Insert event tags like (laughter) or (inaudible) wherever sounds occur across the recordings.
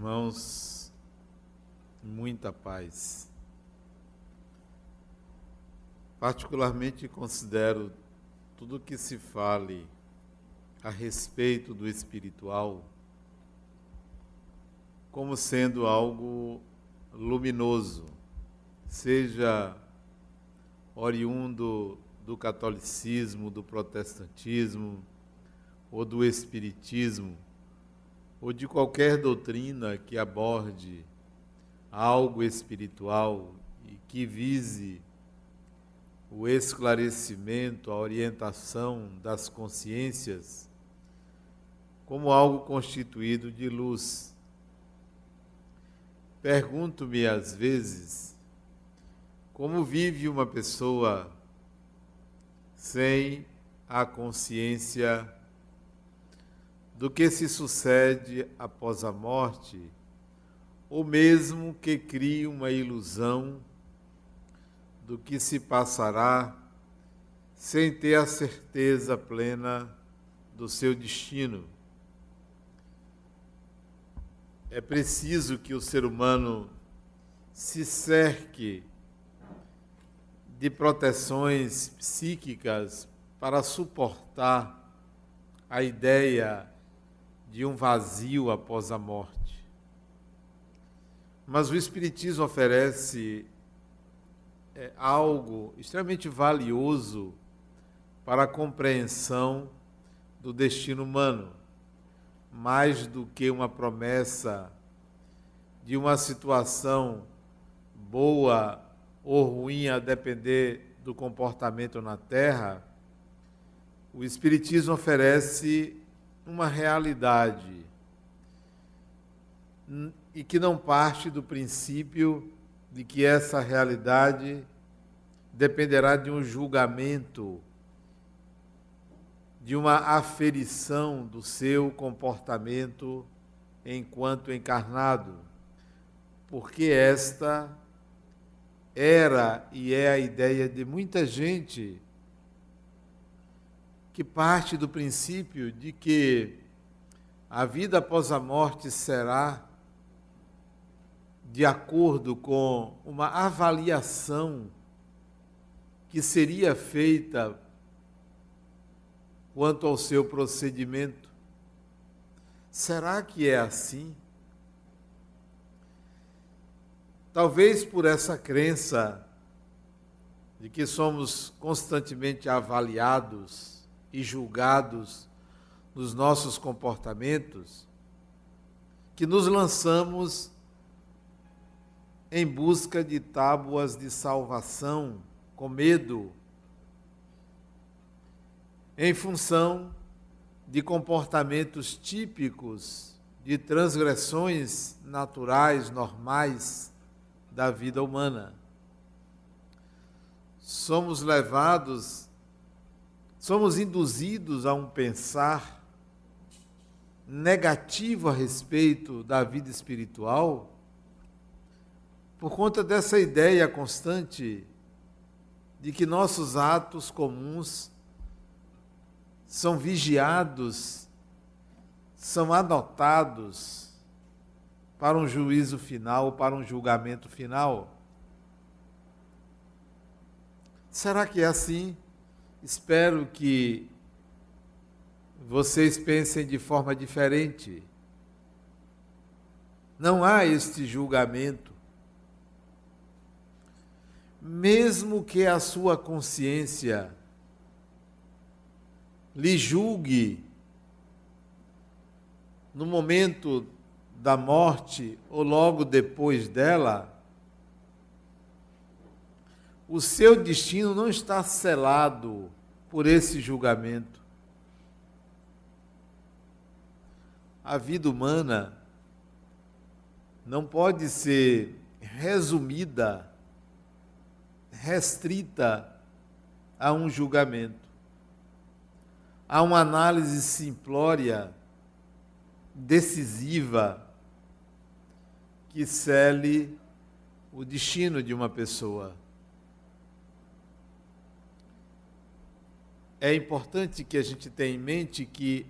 irmãos, muita paz. Particularmente considero tudo que se fale a respeito do espiritual como sendo algo luminoso, seja oriundo do catolicismo, do protestantismo ou do espiritismo ou de qualquer doutrina que aborde algo espiritual e que vise o esclarecimento, a orientação das consciências como algo constituído de luz. Pergunto-me às vezes como vive uma pessoa sem a consciência do que se sucede após a morte, ou mesmo que crie uma ilusão do que se passará sem ter a certeza plena do seu destino. É preciso que o ser humano se cerque de proteções psíquicas para suportar a ideia de um vazio após a morte. Mas o Espiritismo oferece é, algo extremamente valioso para a compreensão do destino humano, mais do que uma promessa de uma situação boa ou ruim a depender do comportamento na Terra, o Espiritismo oferece uma realidade e que não parte do princípio de que essa realidade dependerá de um julgamento, de uma aferição do seu comportamento enquanto encarnado, porque esta era e é a ideia de muita gente que parte do princípio de que a vida após a morte será de acordo com uma avaliação que seria feita quanto ao seu procedimento. Será que é assim? Talvez por essa crença de que somos constantemente avaliados e julgados nos nossos comportamentos, que nos lançamos em busca de tábuas de salvação, com medo, em função de comportamentos típicos de transgressões naturais, normais da vida humana. Somos levados somos induzidos a um pensar negativo a respeito da vida espiritual por conta dessa ideia constante de que nossos atos comuns são vigiados, são anotados para um juízo final, para um julgamento final. Será que é assim? Espero que vocês pensem de forma diferente. Não há este julgamento. Mesmo que a sua consciência lhe julgue no momento da morte ou logo depois dela, o seu destino não está selado por esse julgamento. A vida humana não pode ser resumida, restrita a um julgamento. Há uma análise simplória, decisiva, que cele o destino de uma pessoa. É importante que a gente tenha em mente que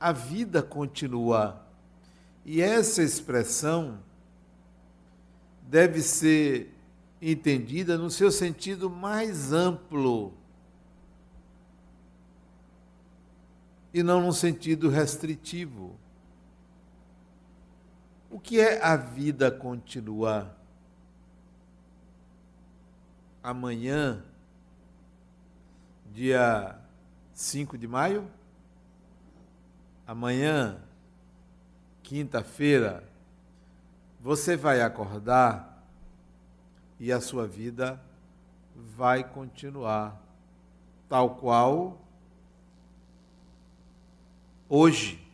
a vida continua E essa expressão deve ser entendida no seu sentido mais amplo e não num sentido restritivo. O que é a vida continuar? Amanhã, dia 5 de maio, amanhã, quinta-feira, você vai acordar e a sua vida vai continuar tal qual hoje.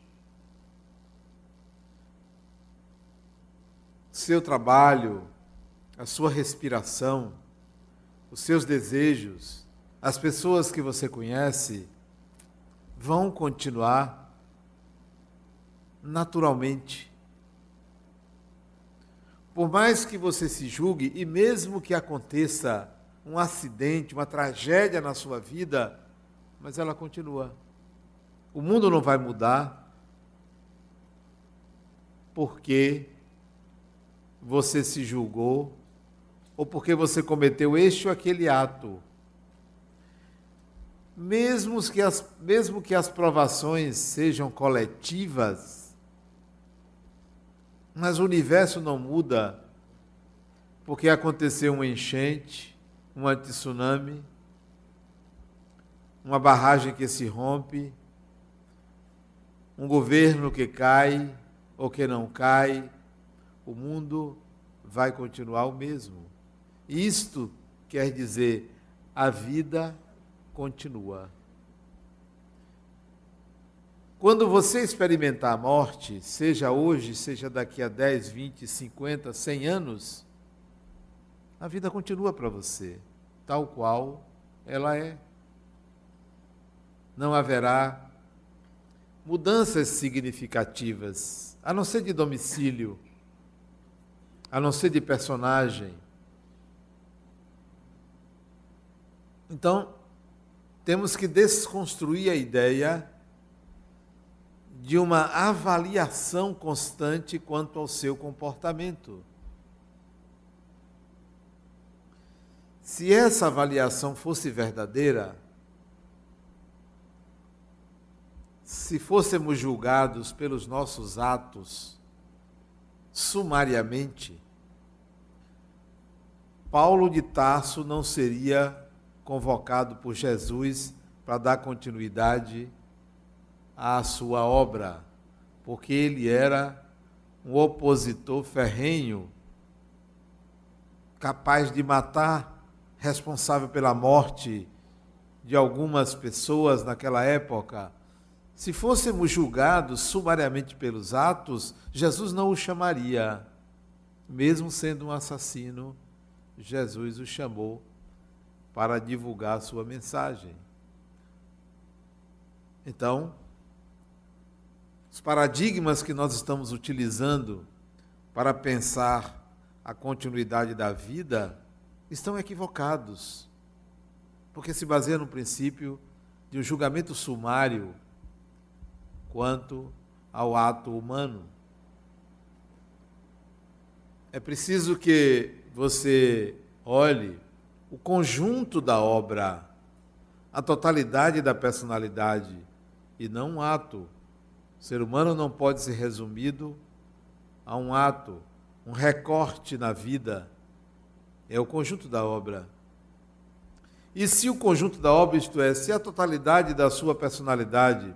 Seu trabalho, a sua respiração, os seus desejos, as pessoas que você conhece vão continuar naturalmente. Por mais que você se julgue, e mesmo que aconteça um acidente, uma tragédia na sua vida, mas ela continua. O mundo não vai mudar porque você se julgou ou porque você cometeu este ou aquele ato. Mesmo que as, mesmo que as provações sejam coletivas, mas o universo não muda porque aconteceu um enchente, um tsunami, uma barragem que se rompe, um governo que cai ou que não cai, o mundo vai continuar o mesmo. Isto quer dizer a vida continua. Quando você experimentar a morte, seja hoje, seja daqui a 10, 20, 50, 100 anos, a vida continua para você, tal qual ela é. Não haverá mudanças significativas, a não ser de domicílio, a não ser de personagem. Então, temos que desconstruir a ideia de uma avaliação constante quanto ao seu comportamento. Se essa avaliação fosse verdadeira, se fôssemos julgados pelos nossos atos sumariamente, Paulo de Tarso não seria convocado por Jesus para dar continuidade à sua obra, porque ele era um opositor ferrenho, capaz de matar, responsável pela morte de algumas pessoas naquela época. Se fôssemos julgados sumariamente pelos atos, Jesus não o chamaria. Mesmo sendo um assassino, Jesus o chamou para divulgar a sua mensagem. Então, os paradigmas que nós estamos utilizando para pensar a continuidade da vida estão equivocados, porque se baseiam no princípio de um julgamento sumário quanto ao ato humano. É preciso que você olhe o conjunto da obra, a totalidade da personalidade, e não um ato o ser humano não pode ser resumido a um ato, um recorte na vida. É o conjunto da obra. E se o conjunto da obra, isto é, se a totalidade da sua personalidade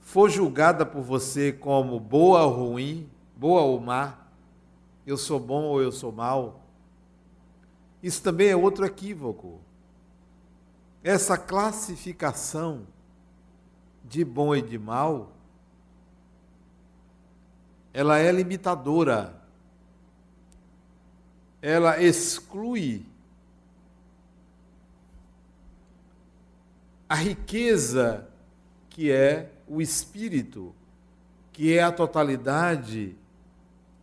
for julgada por você como boa ou ruim, boa ou má, eu sou bom ou eu sou mal, isso também é outro equívoco. Essa classificação de bom e de mal ela é limitadora. Ela exclui a riqueza que é o espírito, que é a totalidade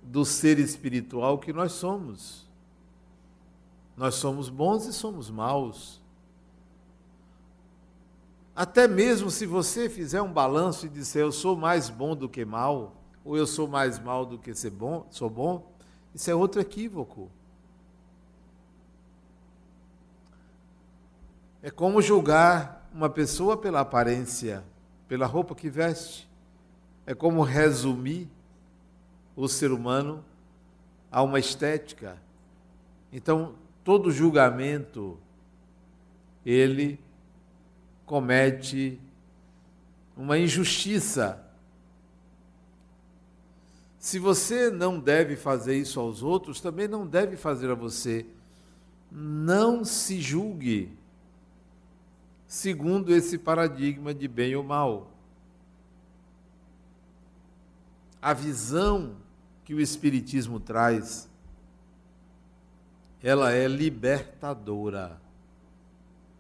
do ser espiritual que nós somos. Nós somos bons e somos maus. Até mesmo se você fizer um balanço e disser eu sou mais bom do que mal, ou eu sou mais mal do que ser bom, sou bom, isso é outro equívoco. É como julgar uma pessoa pela aparência, pela roupa que veste. É como resumir o ser humano a uma estética. Então, todo julgamento ele comete uma injustiça. Se você não deve fazer isso aos outros, também não deve fazer a você. Não se julgue segundo esse paradigma de bem ou mal. A visão que o Espiritismo traz, ela é libertadora.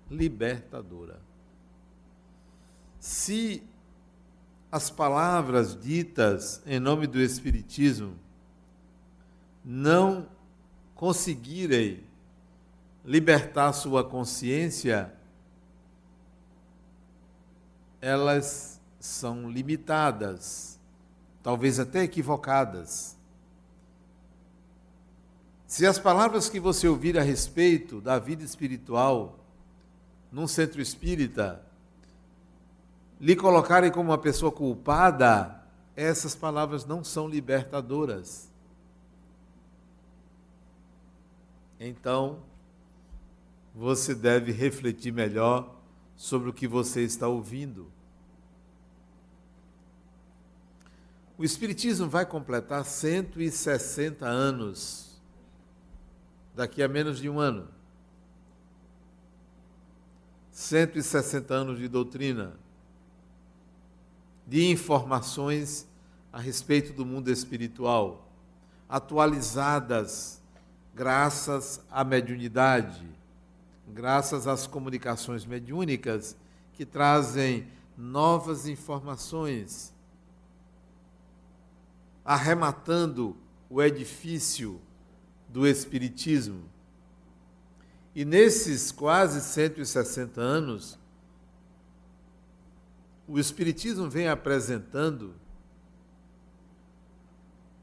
Libertadora. Se as palavras ditas em nome do Espiritismo não conseguirem libertar sua consciência, elas são limitadas, talvez até equivocadas. Se as palavras que você ouvir a respeito da vida espiritual num centro espírita lhe colocarem como uma pessoa culpada, essas palavras não são libertadoras. Então, você deve refletir melhor sobre o que você está ouvindo. O Espiritismo vai completar 160 anos daqui a menos de um ano. 160 anos de doutrina, de informações a respeito do mundo espiritual, atualizadas graças à mediunidade, graças às comunicações mediúnicas que trazem novas informações, arrematando o edifício do Espiritismo. E nesses quase 160 anos, o Espiritismo vem apresentando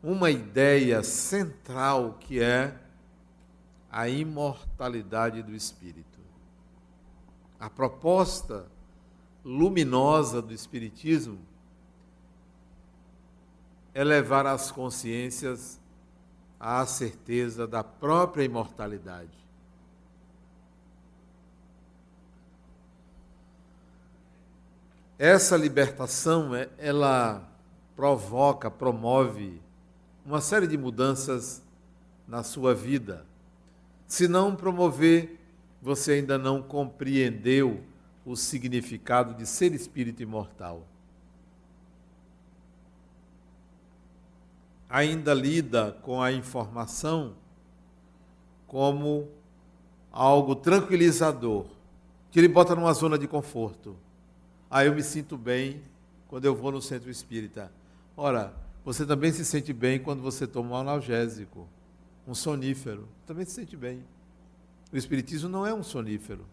uma ideia central que é a imortalidade do espírito. A proposta luminosa do Espiritismo é levar as consciências à certeza da própria imortalidade. Essa libertação, é, ela provoca, promove uma série de mudanças na sua vida. Se não promover, você ainda não compreendeu o significado de ser espírito imortal. Ainda lida com a informação como algo tranquilizador, que ele bota numa zona de conforto. Ah, eu me sinto bem quando eu vou no centro espírita. Ora, você também se sente bem quando você toma um analgésico um sonífero, também se sente bem. O Espiritismo não é um sonífero.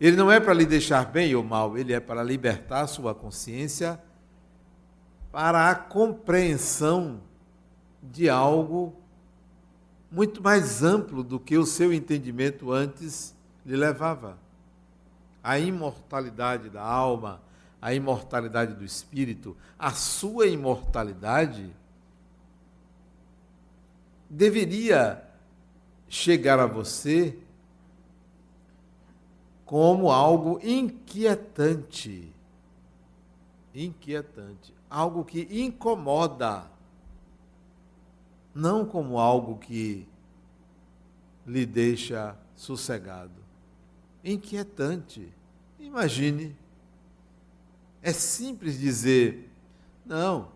Ele não é para lhe deixar bem ou mal, ele é para libertar sua consciência para a compreensão de algo muito mais amplo do que o seu entendimento antes lhe levava. A imortalidade da alma, a imortalidade do espírito, a sua imortalidade deveria chegar a você como algo inquietante. Inquietante. Algo que incomoda. Não como algo que lhe deixa sossegado. Inquietante. Imagine. É simples dizer: não,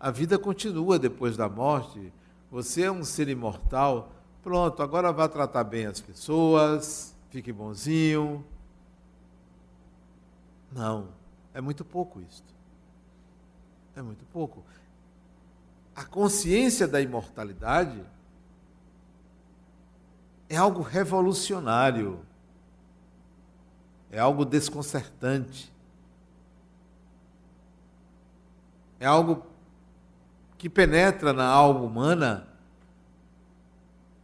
a vida continua depois da morte você é um ser imortal. Pronto, agora vá tratar bem as pessoas, fique bonzinho. Não, é muito pouco isto. É muito pouco. A consciência da imortalidade é algo revolucionário. É algo desconcertante. É algo que penetra na alma humana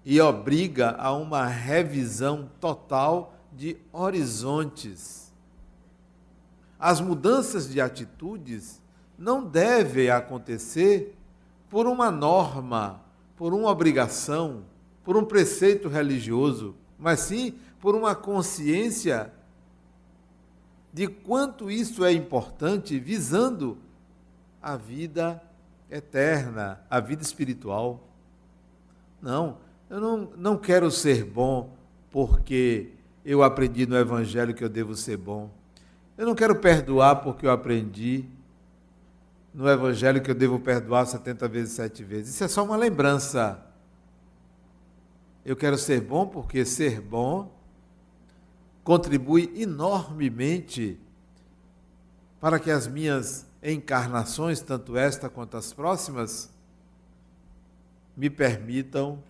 e obriga a uma revisão total de horizontes. As mudanças de atitudes não devem acontecer por uma norma, por uma obrigação, por um preceito religioso, mas sim por uma consciência de quanto isso é importante, visando a vida eterna, a vida espiritual. Não, eu não, não quero ser bom porque eu aprendi no Evangelho que eu devo ser bom. Eu não quero perdoar porque eu aprendi no Evangelho que eu devo perdoar 70 vezes, sete vezes. Isso é só uma lembrança. Eu quero ser bom porque ser bom contribui enormemente para que as minhas encarnações, tanto esta quanto as próximas, me permitam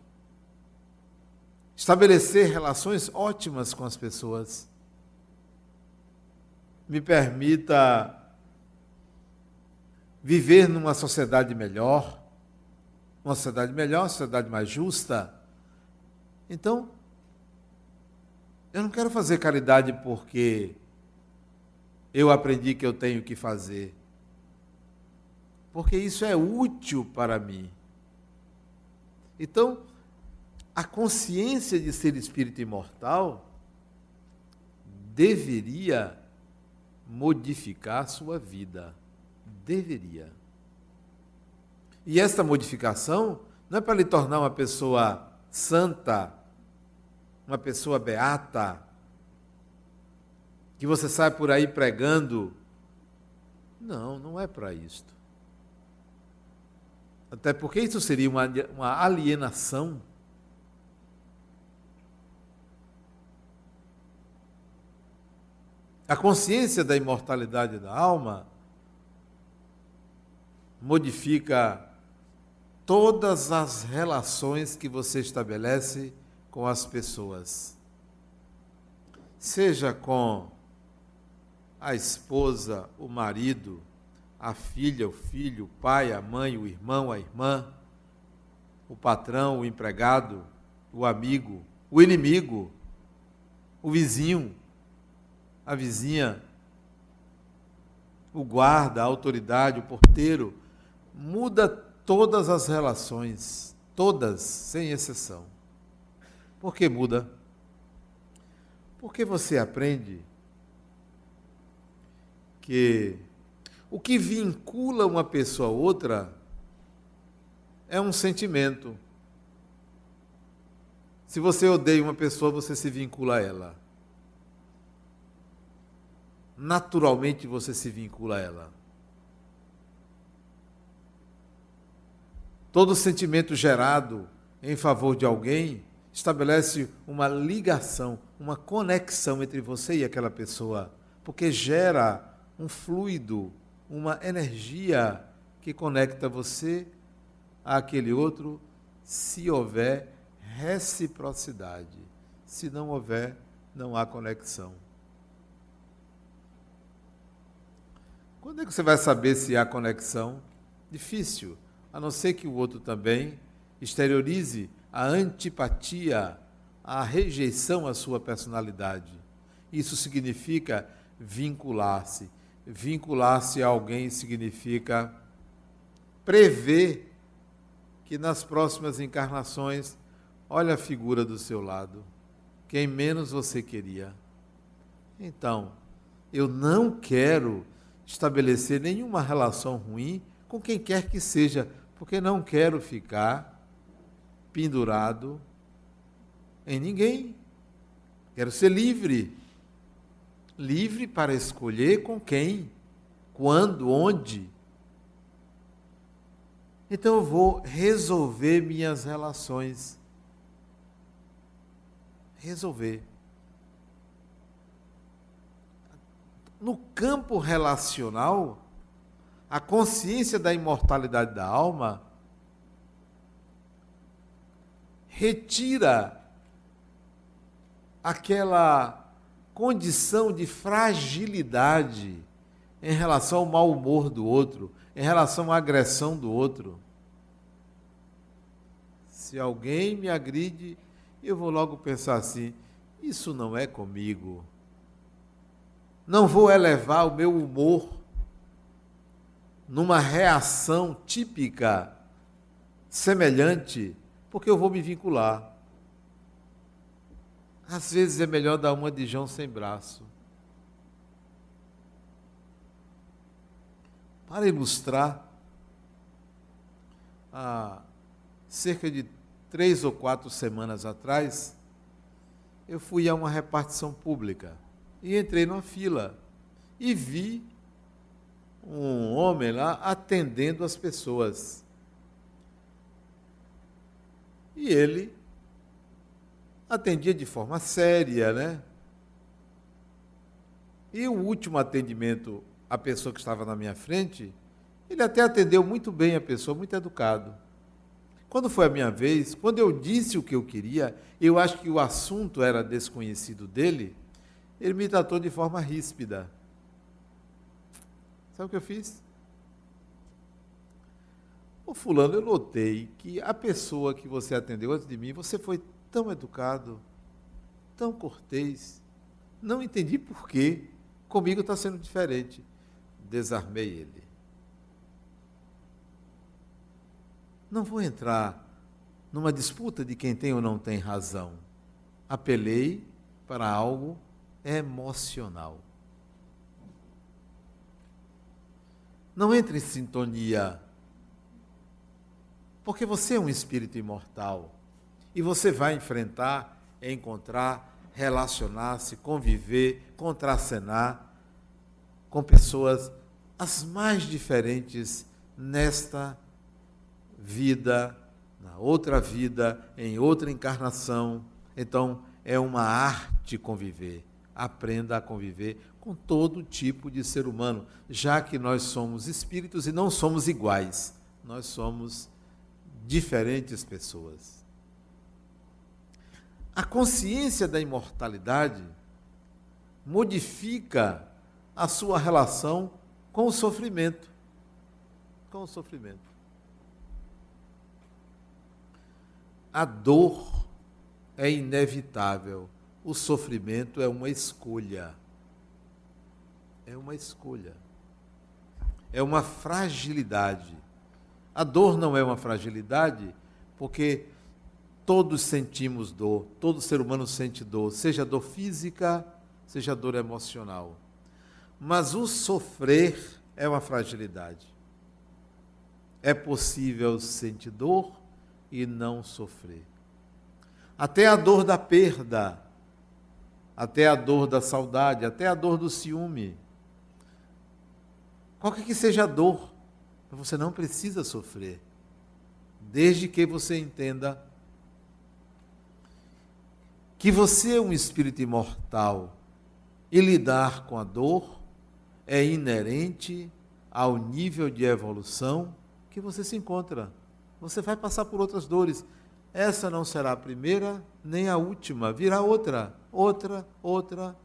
estabelecer relações ótimas com as pessoas, me permita viver numa sociedade melhor, uma sociedade melhor, uma sociedade mais justa. Então, eu não quero fazer caridade porque eu aprendi que eu tenho que fazer porque isso é útil para mim. Então, a consciência de ser espírito imortal deveria modificar sua vida. Deveria. E esta modificação não é para lhe tornar uma pessoa santa, uma pessoa beata, que você sai por aí pregando. Não, não é para isto. Até porque isso seria uma, uma alienação. A consciência da imortalidade da alma modifica todas as relações que você estabelece com as pessoas. Seja com a esposa, o marido, a filha, o filho, o pai, a mãe, o irmão, a irmã, o patrão, o empregado, o amigo, o inimigo, o vizinho, a vizinha, o guarda, a autoridade, o porteiro, muda todas as relações, todas, sem exceção. Por que muda? Porque você aprende que o que vincula uma pessoa a outra é um sentimento. Se você odeia uma pessoa, você se vincula a ela. Naturalmente você se vincula a ela. Todo sentimento gerado em favor de alguém estabelece uma ligação, uma conexão entre você e aquela pessoa, porque gera um fluido uma energia que conecta você àquele outro, se houver reciprocidade. Se não houver, não há conexão. Quando é que você vai saber se há conexão? Difícil, a não ser que o outro também exteriorize a antipatia, a rejeição à sua personalidade. Isso significa vincular-se vincular-se a alguém significa prever que nas próximas encarnações, olha a figura do seu lado, quem menos você queria. Então, eu não quero estabelecer nenhuma relação ruim com quem quer que seja, porque não quero ficar pendurado em ninguém. Quero ser livre livre para escolher com quem, quando, onde. Então eu vou resolver minhas relações. Resolver. No campo relacional, a consciência da imortalidade da alma retira aquela condição de fragilidade em relação ao mau humor do outro, em relação à agressão do outro. Se alguém me agride, eu vou logo pensar assim: isso não é comigo. Não vou elevar o meu humor numa reação típica, semelhante, porque eu vou me vincular. Às vezes é melhor dar uma de João sem braço. Para ilustrar, há cerca de três ou quatro semanas atrás, eu fui a uma repartição pública e entrei numa fila e vi um homem lá atendendo as pessoas. E ele atendia de forma séria, né? E o último atendimento à pessoa que estava na minha frente, ele até atendeu muito bem a pessoa, muito educado. Quando foi a minha vez, quando eu disse o que eu queria, eu acho que o assunto era desconhecido dele, ele me tratou de forma ríspida. Sabe o que eu fiz? O fulano, eu notei que a pessoa que você atendeu antes de mim, você foi tão educado, tão cortês. Não entendi por quê. Comigo está sendo diferente. Desarmei ele. Não vou entrar numa disputa de quem tem ou não tem razão. Apelei para algo emocional. Não entre em sintonia, porque você é um espírito imortal e você vai enfrentar, encontrar, relacionar-se, conviver, contracenar com pessoas as mais diferentes nesta vida, na outra vida, em outra encarnação. Então, é uma arte conviver. Aprenda a conviver com todo tipo de ser humano, já que nós somos espíritos e não somos iguais, nós somos diferentes pessoas. A consciência da imortalidade modifica a sua relação com o sofrimento. Com o sofrimento. A dor é inevitável, o sofrimento é uma escolha. É uma escolha. É uma fragilidade. A dor não é uma fragilidade, porque todos sentimos dor, todo ser humano sente dor, seja dor física, seja dor emocional. Mas o sofrer é uma fragilidade. É possível sentir dor e não sofrer. Até a dor da perda, até a dor da saudade, até a dor do ciúme. Qualquer que seja a dor, você não precisa sofrer, desde que você entenda que você é um espírito imortal e lidar com a dor é inerente ao nível de evolução que você se encontra. Você vai passar por outras dores. Essa não será a primeira nem a última, virá outra, outra, outra,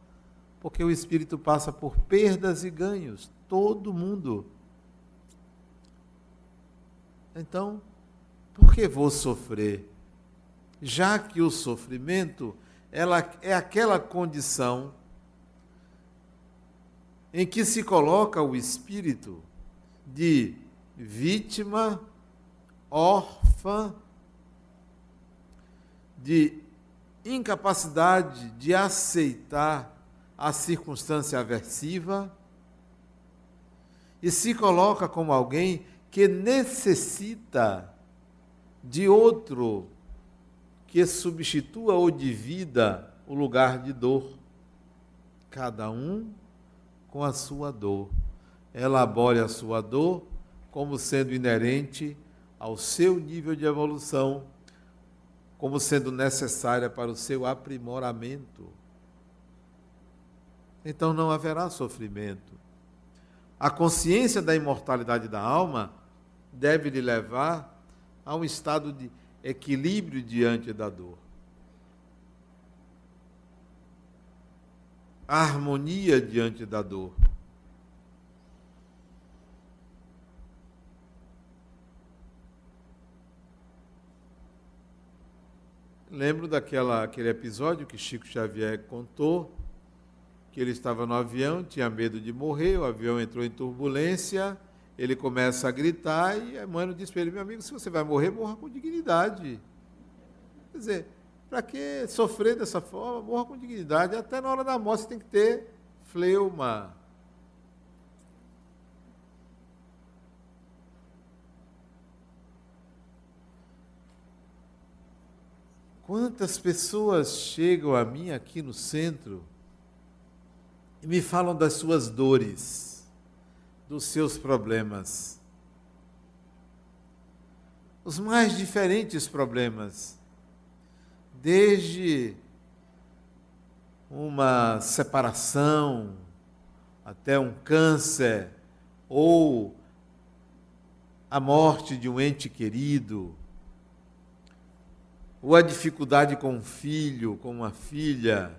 porque o espírito passa por perdas e ganhos, todo mundo. Então, por que vou sofrer? Já que o sofrimento ela é aquela condição em que se coloca o espírito de vítima órfã, de incapacidade de aceitar a circunstância aversiva e se coloca como alguém que necessita de outro que substitua ou divida o lugar de dor. Cada um com a sua dor. Elabore a sua dor como sendo inerente ao seu nível de evolução, como sendo necessária para o seu aprimoramento. Então não haverá sofrimento. A consciência da imortalidade da alma deve lhe levar a um estado de equilíbrio diante da dor. A harmonia diante da dor. lembro daquela aquele episódio que Chico Xavier contou, que ele estava no avião, tinha medo de morrer, o avião entrou em turbulência, ele começa a gritar e Emmanuel disse para ele, meu amigo, se você vai morrer, morra com dignidade. Quer dizer, para que sofrer dessa forma? Morra com dignidade. Até na hora da morte tem que ter fleuma. Quantas pessoas chegam a mim aqui no centro e me falam das suas dores, dos seus problemas. Os mais diferentes problemas, desde uma separação, até um câncer, ou a morte de um ente querido, ou a dificuldade com um filho, com uma filha.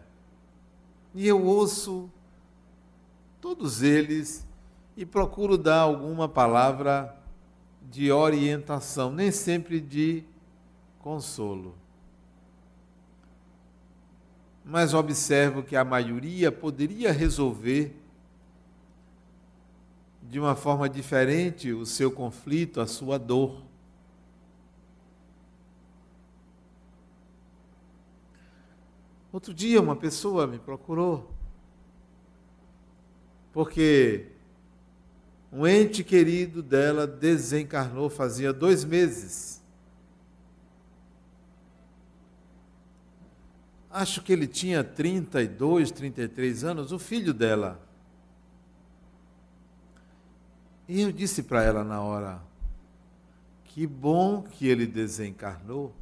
E eu ouço todos eles e procuro dar alguma palavra de orientação, nem sempre de consolo. Mas observo que a maioria poderia resolver de uma forma diferente o seu conflito, a sua dor. Outro dia, uma pessoa me procurou, porque um ente querido dela desencarnou fazia dois meses. Acho que ele tinha 32, 33 anos, o filho dela. E eu disse para ela na hora: que bom que ele desencarnou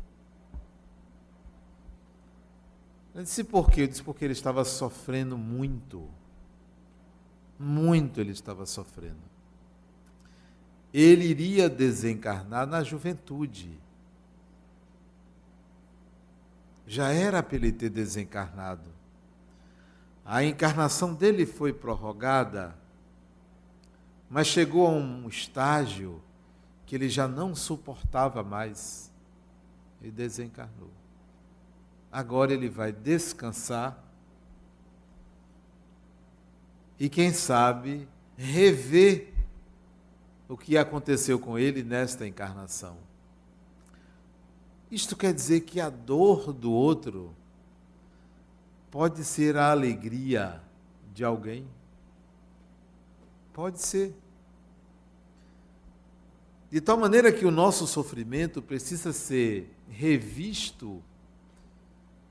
Eu disse por quê? Eu disse porque ele estava sofrendo muito. Muito ele estava sofrendo. Ele iria desencarnar na juventude. Já era para ele ter desencarnado. A encarnação dele foi prorrogada, mas chegou a um estágio que ele já não suportava mais e desencarnou. Agora ele vai descansar e, quem sabe, rever o que aconteceu com ele nesta encarnação. Isto quer dizer que a dor do outro pode ser a alegria de alguém? Pode ser. De tal maneira que o nosso sofrimento precisa ser revisto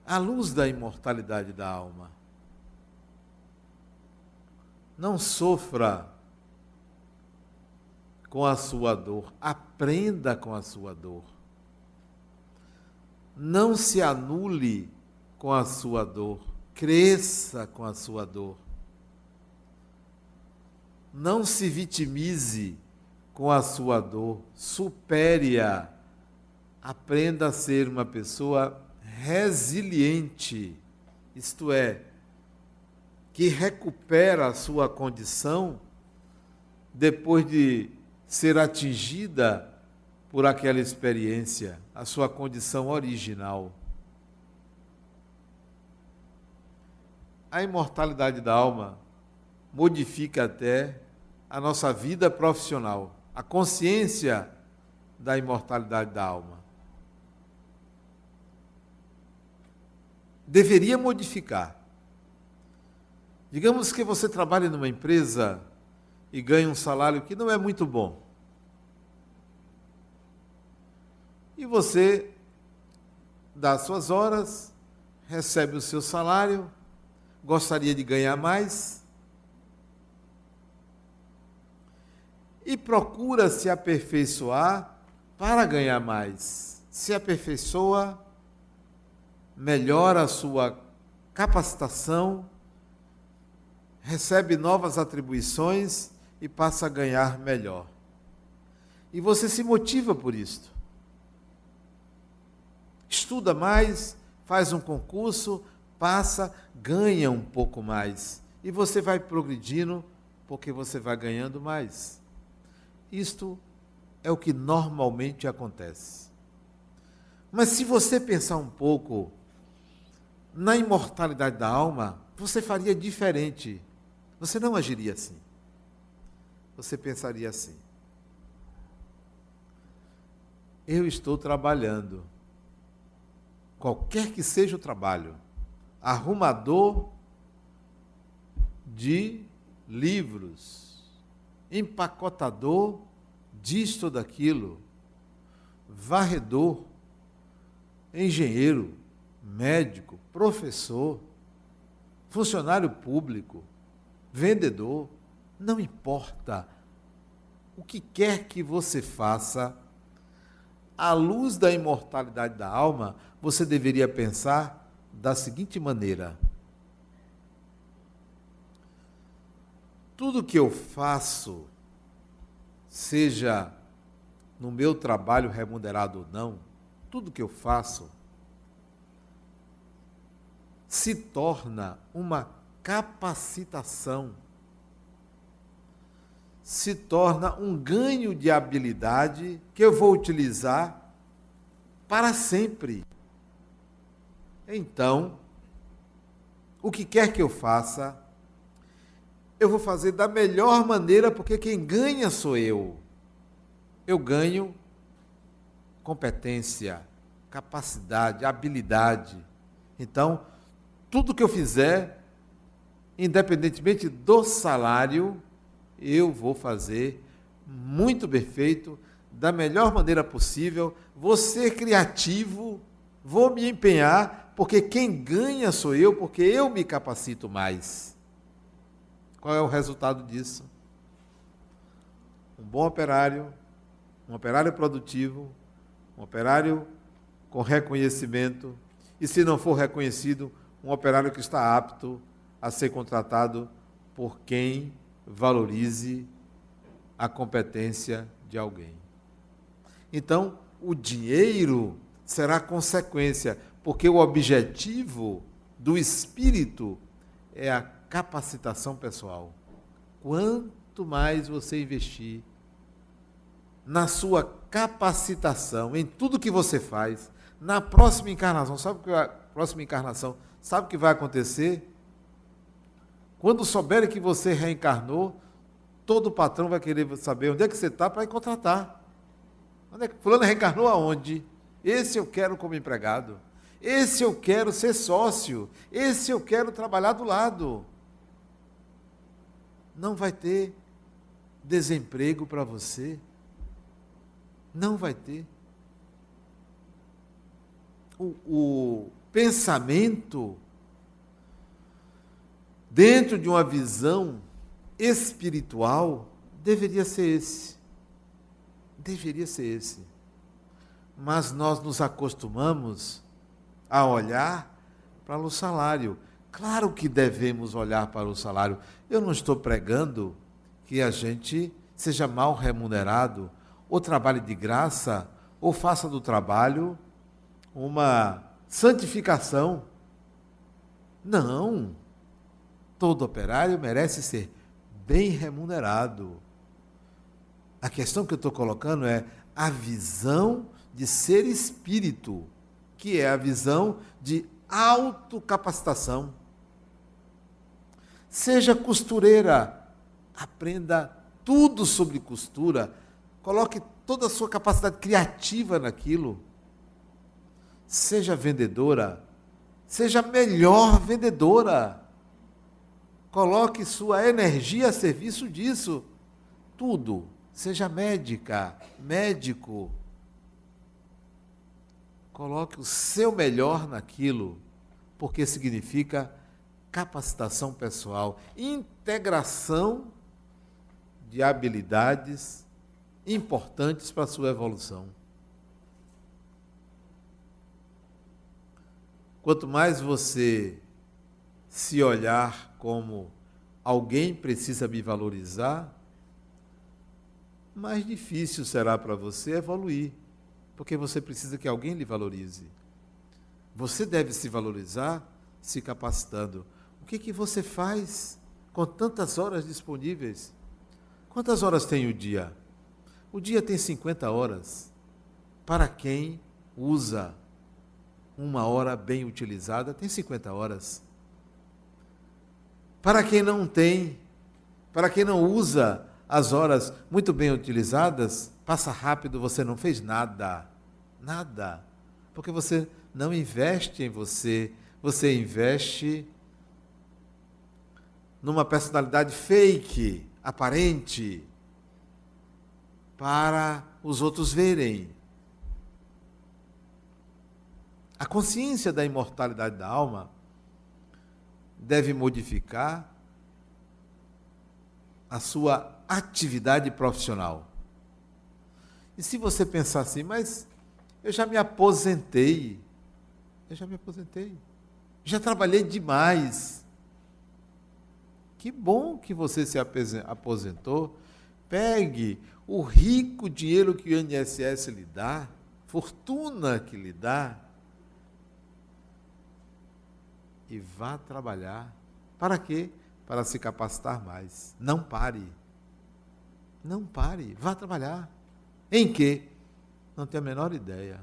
à luz da imortalidade da alma. Não sofra com a sua dor, aprenda com a sua dor. Não se anule com a sua dor, cresça com a sua dor. Não se vitimize com a sua dor, supere-a. Aprenda a ser uma pessoa resiliente, isto é, que recupera a sua condição depois de ser atingida por aquela experiência, a sua condição original. A imortalidade da alma modifica até a nossa vida profissional, a consciência da imortalidade da alma. deveria modificar. Digamos que você trabalha numa empresa e ganha um salário que não é muito bom. E você dá suas horas, recebe o seu salário, gostaria de ganhar mais e procura se aperfeiçoar para ganhar mais. Se aperfeiçoa melhora a sua capacitação, recebe novas atribuições e passa a ganhar melhor. E você se motiva por isto. Estuda mais, faz um concurso, passa, ganha um pouco mais. E você vai progredindo porque você vai ganhando mais. Isto é o que normalmente acontece. Mas se você pensar um pouco na imortalidade da alma, você faria diferente. Você não agiria assim. Você pensaria assim: eu estou trabalhando, qualquer que seja o trabalho, arrumador de livros, empacotador disto daquilo, varredor, engenheiro, médico, professor, funcionário público, vendedor, não importa. O que quer que você faça, à luz da imortalidade da alma, você deveria pensar da seguinte maneira: tudo que eu faço, seja no meu trabalho remunerado ou não, tudo que eu faço se torna uma capacitação, se torna um ganho de habilidade que eu vou utilizar para sempre. Então, o que quer que eu faça, eu vou fazer da melhor maneira, porque quem ganha sou eu. Eu ganho competência, capacidade, habilidade. Então, tudo que eu fizer, independentemente do salário, eu vou fazer muito bem feito, da melhor maneira possível, vou ser criativo, vou me empenhar, porque quem ganha sou eu, porque eu me capacito mais. Qual é o resultado disso? Um bom operário, um operário produtivo, um operário com reconhecimento, e se não for reconhecido, um operário que está apto a ser contratado por quem valorize a competência de alguém. Então, o dinheiro será consequência, porque o objetivo do espírito é a capacitação pessoal. Quanto mais você investir na sua capacitação, em tudo que você faz, na próxima encarnação, sabe que a próxima encarnação, sabe o que vai acontecer? Quando souberem que você reencarnou, todo patrão vai querer saber onde é que você está para contratar. Onde é que, fulano reencarnou aonde? Esse eu quero como empregado. Esse eu quero ser sócio. Esse eu quero trabalhar do lado. Não vai ter desemprego para você. Não vai ter. O, o pensamento dentro de uma visão espiritual, deveria ser esse. Deveria ser esse. Mas nós nos acostumamos a olhar para o salário. Claro que devemos olhar para o salário. Eu não estou pregando que a gente seja mal remunerado, ou trabalhe de graça, ou faça do trabalho uma santificação. Não todo operário merece ser bem remunerado. A questão que eu estou colocando é a visão de ser espírito, que é a visão de autocapacitação. Seja costureira, aprenda tudo sobre costura, coloque toda a sua capacidade criativa naquilo. Seja vendedora, seja melhor vendedora. Coloque sua energia a serviço disso. Tudo. Seja médica, médico. Coloque o seu melhor naquilo, porque significa capacitação pessoal, integração de habilidades importantes para a sua evolução. Quanto mais você se olhar como alguém precisa me valorizar, mais difícil será para você evoluir, porque você precisa que alguém lhe valorize. Você deve se valorizar se capacitando. O que, que você faz com tantas horas disponíveis? Quantas horas tem o dia? O dia tem 50 horas. Para quem usa uma hora bem utilizada tem 50 horas. Para quem não tem, para quem não usa as horas muito bem utilizadas, passa rápido, você não fez nada. Nada. Porque você não investe em você, você investe numa personalidade fake, aparente, para os outros verem. A consciência da imortalidade da alma deve modificar a sua atividade profissional. E se você pensar assim, mas eu já me aposentei, eu já me aposentei, já trabalhei demais. Que bom que você se aposentou. Pegue o rico dinheiro que o INSS lhe dá, fortuna que lhe dá, e vá trabalhar. Para quê? Para se capacitar mais. Não pare. Não pare. Vá trabalhar. Em quê? Não tenho a menor ideia.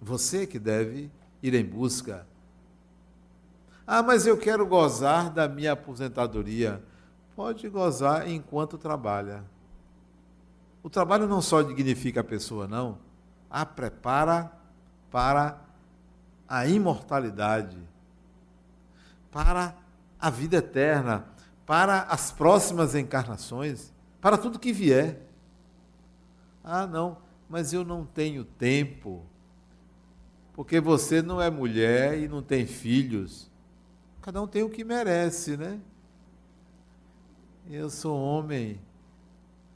Você que deve ir em busca. Ah, mas eu quero gozar da minha aposentadoria. Pode gozar enquanto trabalha. O trabalho não só dignifica a pessoa, não. A prepara para a imortalidade para a vida eterna, para as próximas encarnações, para tudo que vier. Ah, não, mas eu não tenho tempo, porque você não é mulher e não tem filhos. Cada um tem o que merece, né? Eu sou homem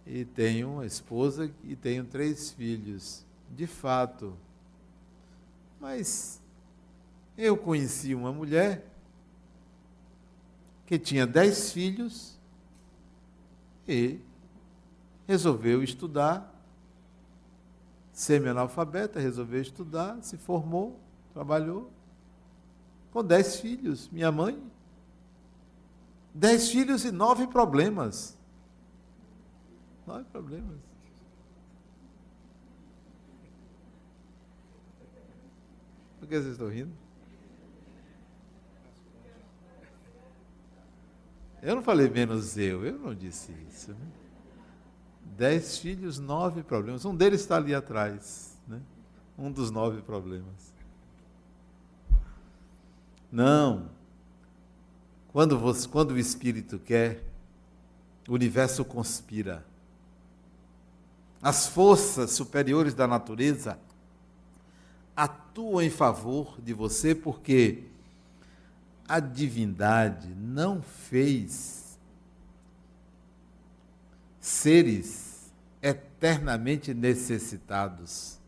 e tenho uma esposa e tenho três filhos, de fato. Mas eu conheci uma mulher que tinha dez filhos e resolveu estudar, semi-analfabeta, resolveu estudar, se formou, trabalhou com dez filhos. Minha mãe, dez filhos e nove problemas. Nove problemas. Por que vocês estão rindo? Eu não falei menos eu, eu não disse isso. Né? Dez filhos, nove problemas. Um deles está ali atrás. Né? Um dos nove problemas. Não. Quando, você, quando o Espírito quer, o universo conspira. As forças superiores da natureza atuam em favor de você porque a divindade não fez seres eternamente necessitados.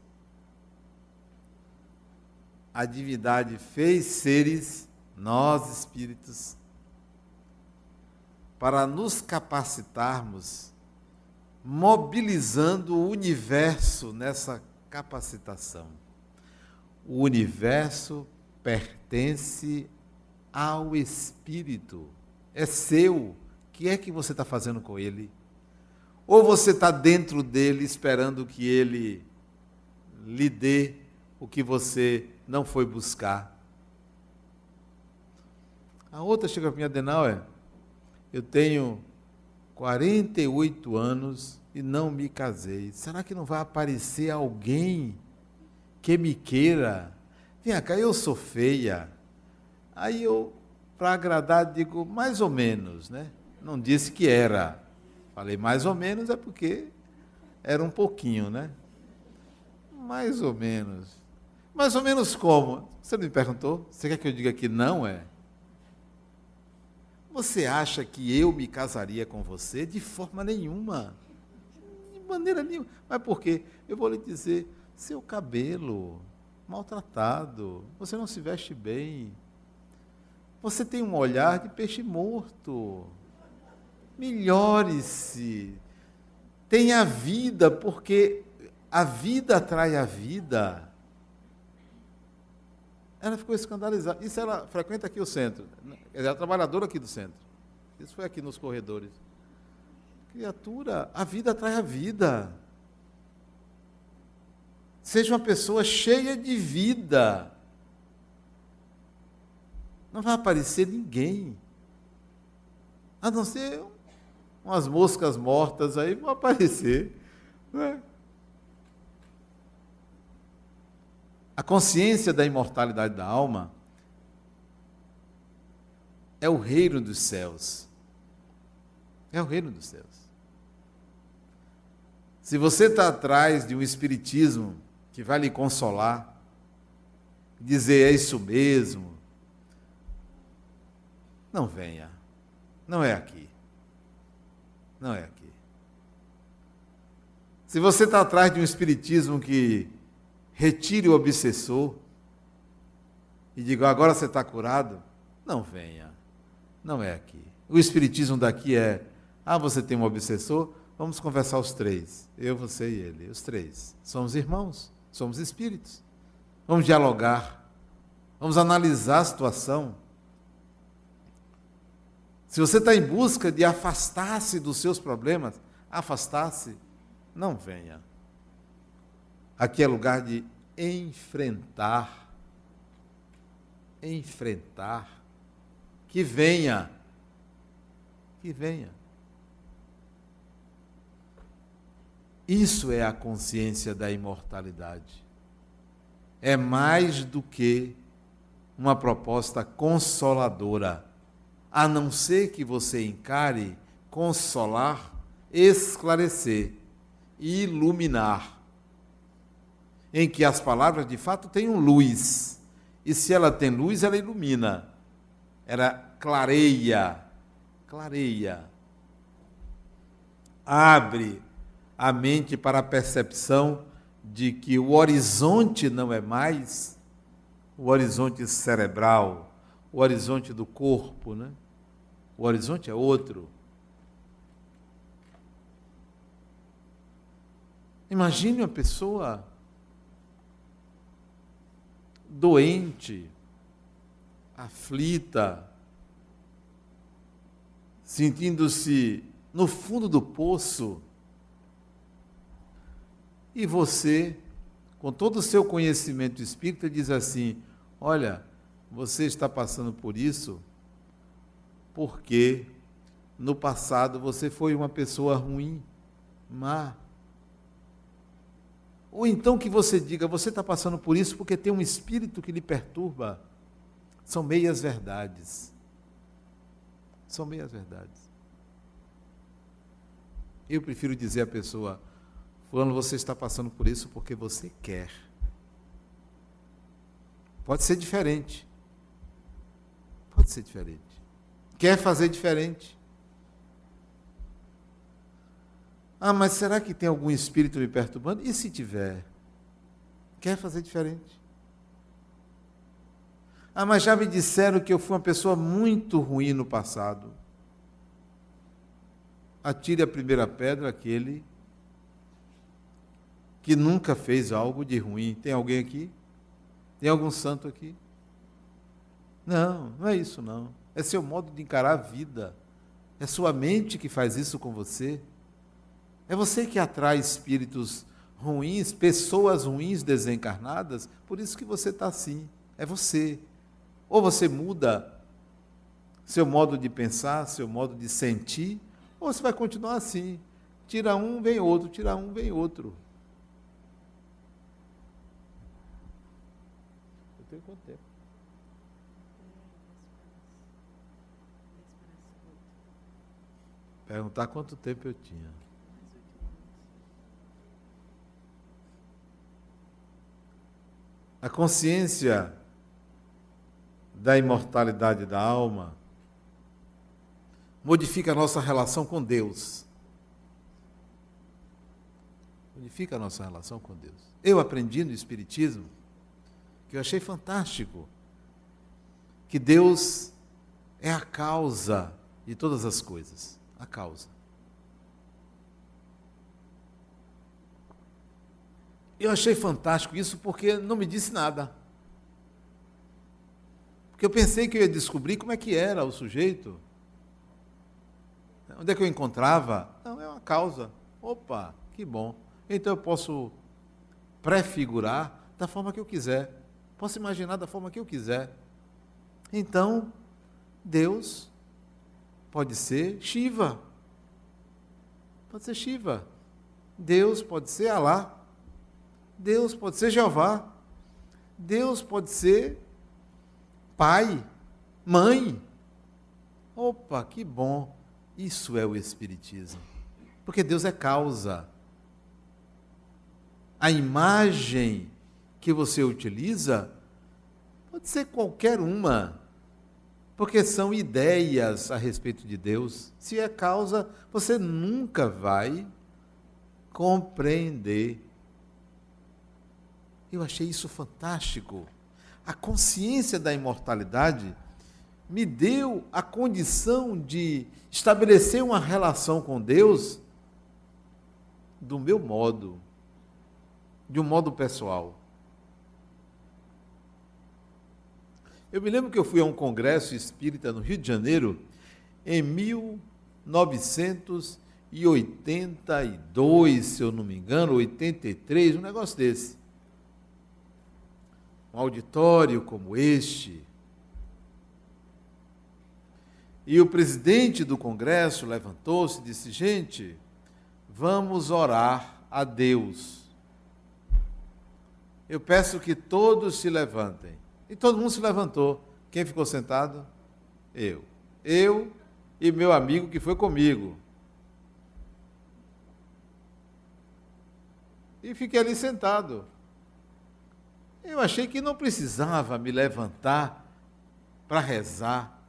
A divindade fez seres, nós espíritos, para nos capacitarmos, mobilizando o universo nessa capacitação. O universo pertence ao Espírito. É seu. O que é que você está fazendo com ele? Ou você está dentro dele esperando que ele lhe dê o que você não foi buscar? A outra chega para mim, Adenauer, eu tenho 48 anos e não me casei. Será que não vai aparecer alguém que me queira? Vem cá, eu sou feia. Aí eu, para agradar, digo mais ou menos, né? Não disse que era. Falei mais ou menos é porque era um pouquinho, né? Mais ou menos. Mais ou menos como? Você me perguntou? Você quer que eu diga que não é? Você acha que eu me casaria com você? De forma nenhuma. De maneira nenhuma. Mas por quê? Eu vou lhe dizer: seu cabelo maltratado, você não se veste bem, você tem um olhar de peixe morto. Melhore-se. Tenha vida, porque a vida atrai a vida. Ela ficou escandalizada. Isso ela frequenta aqui o centro. Ela é trabalhadora aqui do centro. Isso foi aqui nos corredores. Criatura, a vida atrai a vida. Seja uma pessoa cheia de vida. Não vai aparecer ninguém. A não ser umas moscas mortas aí vão aparecer. É? A consciência da imortalidade da alma é o reino dos céus. É o reino dos céus. Se você está atrás de um espiritismo que vai lhe consolar, dizer é isso mesmo, não venha. Não é aqui. Não é aqui. Se você está atrás de um espiritismo que retire o obsessor e diga agora você está curado, não venha. Não é aqui. O espiritismo daqui é: ah, você tem um obsessor? Vamos conversar os três. Eu, você e ele. Os três. Somos irmãos, somos espíritos. Vamos dialogar. Vamos analisar a situação. Se você está em busca de afastar-se dos seus problemas, afastar-se, não venha. Aqui é lugar de enfrentar. Enfrentar. Que venha. Que venha. Isso é a consciência da imortalidade. É mais do que uma proposta consoladora a não ser que você encare consolar, esclarecer iluminar. Em que as palavras de fato tenham luz. E se ela tem luz, ela ilumina. Ela clareia. Clareia. Abre a mente para a percepção de que o horizonte não é mais o horizonte cerebral, o horizonte do corpo, né? O horizonte é outro. Imagine uma pessoa doente, aflita, sentindo-se no fundo do poço, e você, com todo o seu conhecimento espírita, diz assim: Olha, você está passando por isso porque no passado você foi uma pessoa ruim, má. Ou então que você diga, você está passando por isso porque tem um espírito que lhe perturba. São meias verdades. São meias verdades. Eu prefiro dizer à pessoa, fulano, você está passando por isso porque você quer. Pode ser diferente. Pode ser diferente quer fazer diferente. Ah, mas será que tem algum espírito me perturbando? E se tiver? Quer fazer diferente? Ah, mas já me disseram que eu fui uma pessoa muito ruim no passado. Atire a primeira pedra aquele que nunca fez algo de ruim. Tem alguém aqui? Tem algum santo aqui? Não, não é isso não é seu modo de encarar a vida. É sua mente que faz isso com você. É você que atrai espíritos ruins, pessoas ruins desencarnadas, por isso que você está assim. É você. Ou você muda seu modo de pensar, seu modo de sentir, ou você vai continuar assim. Tira um, vem outro, tira um, vem outro. Eu tenho quanto tempo? Perguntar quanto tempo eu tinha. A consciência da imortalidade da alma modifica a nossa relação com Deus. Modifica a nossa relação com Deus. Eu aprendi no Espiritismo, que eu achei fantástico, que Deus é a causa de todas as coisas a causa. Eu achei fantástico isso porque não me disse nada. Porque eu pensei que eu ia descobrir como é que era o sujeito. Onde é que eu encontrava? Não, é uma causa. Opa, que bom. Então eu posso prefigurar da forma que eu quiser. Posso imaginar da forma que eu quiser. Então, Deus pode ser Shiva. Pode ser Shiva. Deus pode ser Alá. Deus pode ser Jeová. Deus pode ser pai, mãe. Opa, que bom. Isso é o Espiritismo. Porque Deus é causa. A imagem que você utiliza pode ser qualquer uma, porque são ideias a respeito de Deus. Se é causa, você nunca vai compreender. Eu achei isso fantástico. A consciência da imortalidade me deu a condição de estabelecer uma relação com Deus do meu modo, de um modo pessoal. Eu me lembro que eu fui a um congresso espírita no Rio de Janeiro em 1982, se eu não me engano, 83, um negócio desse. Um auditório como este. E o presidente do congresso levantou-se e disse: Gente, vamos orar a Deus. Eu peço que todos se levantem. E todo mundo se levantou. Quem ficou sentado? Eu. Eu e meu amigo que foi comigo. E fiquei ali sentado. Eu achei que não precisava me levantar para rezar.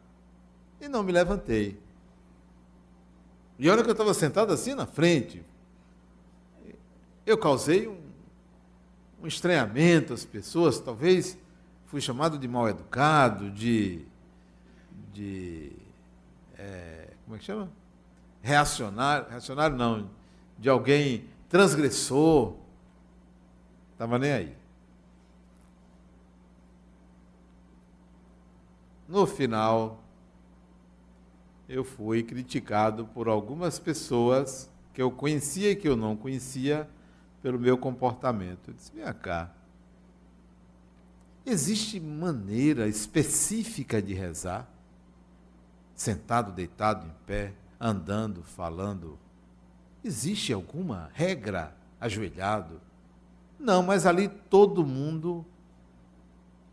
E não me levantei. E olha que eu estava sentado assim na frente. Eu causei um, um estranhamento às pessoas, talvez fui chamado de mal educado, de. de é, como é que chama? Reacionário, reacionário não, de alguém transgressor. Estava nem aí. No final, eu fui criticado por algumas pessoas que eu conhecia e que eu não conhecia pelo meu comportamento. Eu disse: vem cá. Existe maneira específica de rezar? Sentado, deitado, em pé, andando, falando? Existe alguma regra ajoelhado? Não, mas ali todo mundo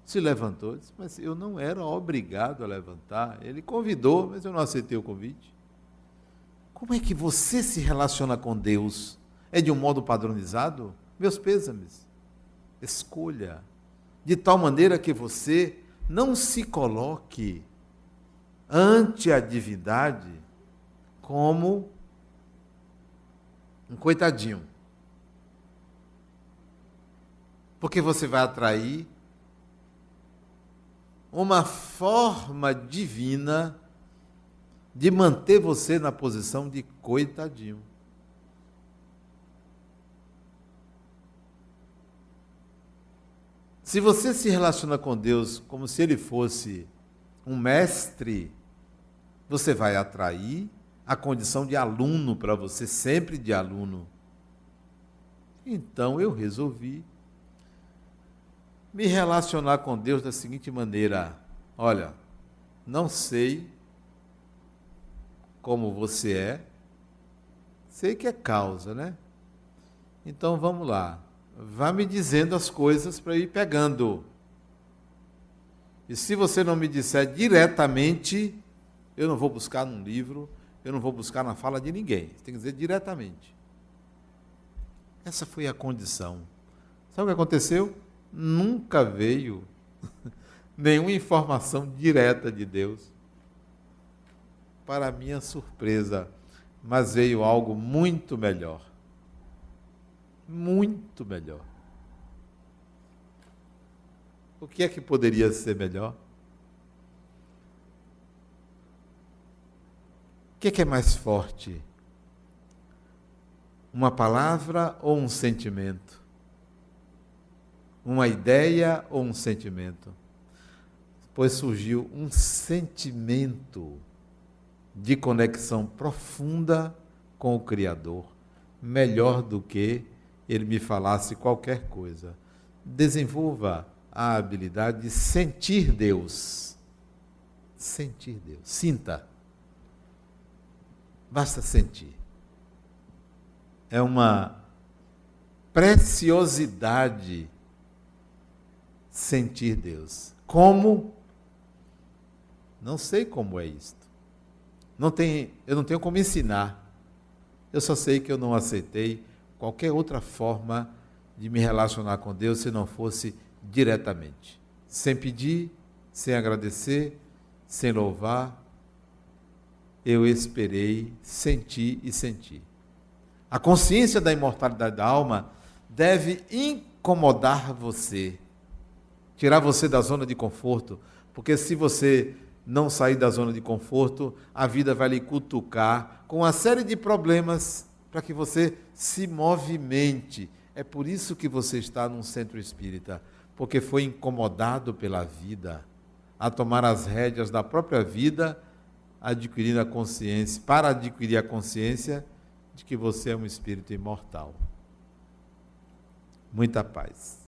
se levantou. Disse, mas eu não era obrigado a levantar. Ele convidou, mas eu não aceitei o convite. Como é que você se relaciona com Deus? É de um modo padronizado? Meus pêsames. Escolha. De tal maneira que você não se coloque ante a divindade como um coitadinho. Porque você vai atrair uma forma divina de manter você na posição de coitadinho. Se você se relaciona com Deus como se ele fosse um mestre, você vai atrair a condição de aluno para você, sempre de aluno. Então eu resolvi me relacionar com Deus da seguinte maneira: olha, não sei como você é, sei que é causa, né? Então vamos lá, vá me dizendo as coisas para eu ir pegando. E se você não me disser diretamente, eu não vou buscar num livro, eu não vou buscar na fala de ninguém. Tem que dizer diretamente. Essa foi a condição. Sabe o que aconteceu? nunca veio (laughs) nenhuma informação direta de Deus. Para minha surpresa, mas veio algo muito melhor. Muito melhor. O que é que poderia ser melhor? O que é, que é mais forte? Uma palavra ou um sentimento? uma ideia ou um sentimento? Pois surgiu um sentimento de conexão profunda com o Criador, melhor do que ele me falasse qualquer coisa. Desenvolva a habilidade de sentir Deus. sentir Deus. Sinta. Basta sentir. É uma preciosidade sentir Deus. Como? Não sei como é isto. Não tem, eu não tenho como ensinar. Eu só sei que eu não aceitei qualquer outra forma de me relacionar com Deus se não fosse diretamente, sem pedir, sem agradecer, sem louvar. Eu esperei, senti e senti. A consciência da imortalidade da alma deve incomodar você, tirar você da zona de conforto, porque se você não sair da zona de conforto, a vida vai lhe cutucar com uma série de problemas para que você se movimente. É por isso que você está num centro espírita, porque foi incomodado pela vida a tomar as rédeas da própria vida, adquirindo a consciência, para adquirir a consciência de que você é um espírito imortal. Muita paz.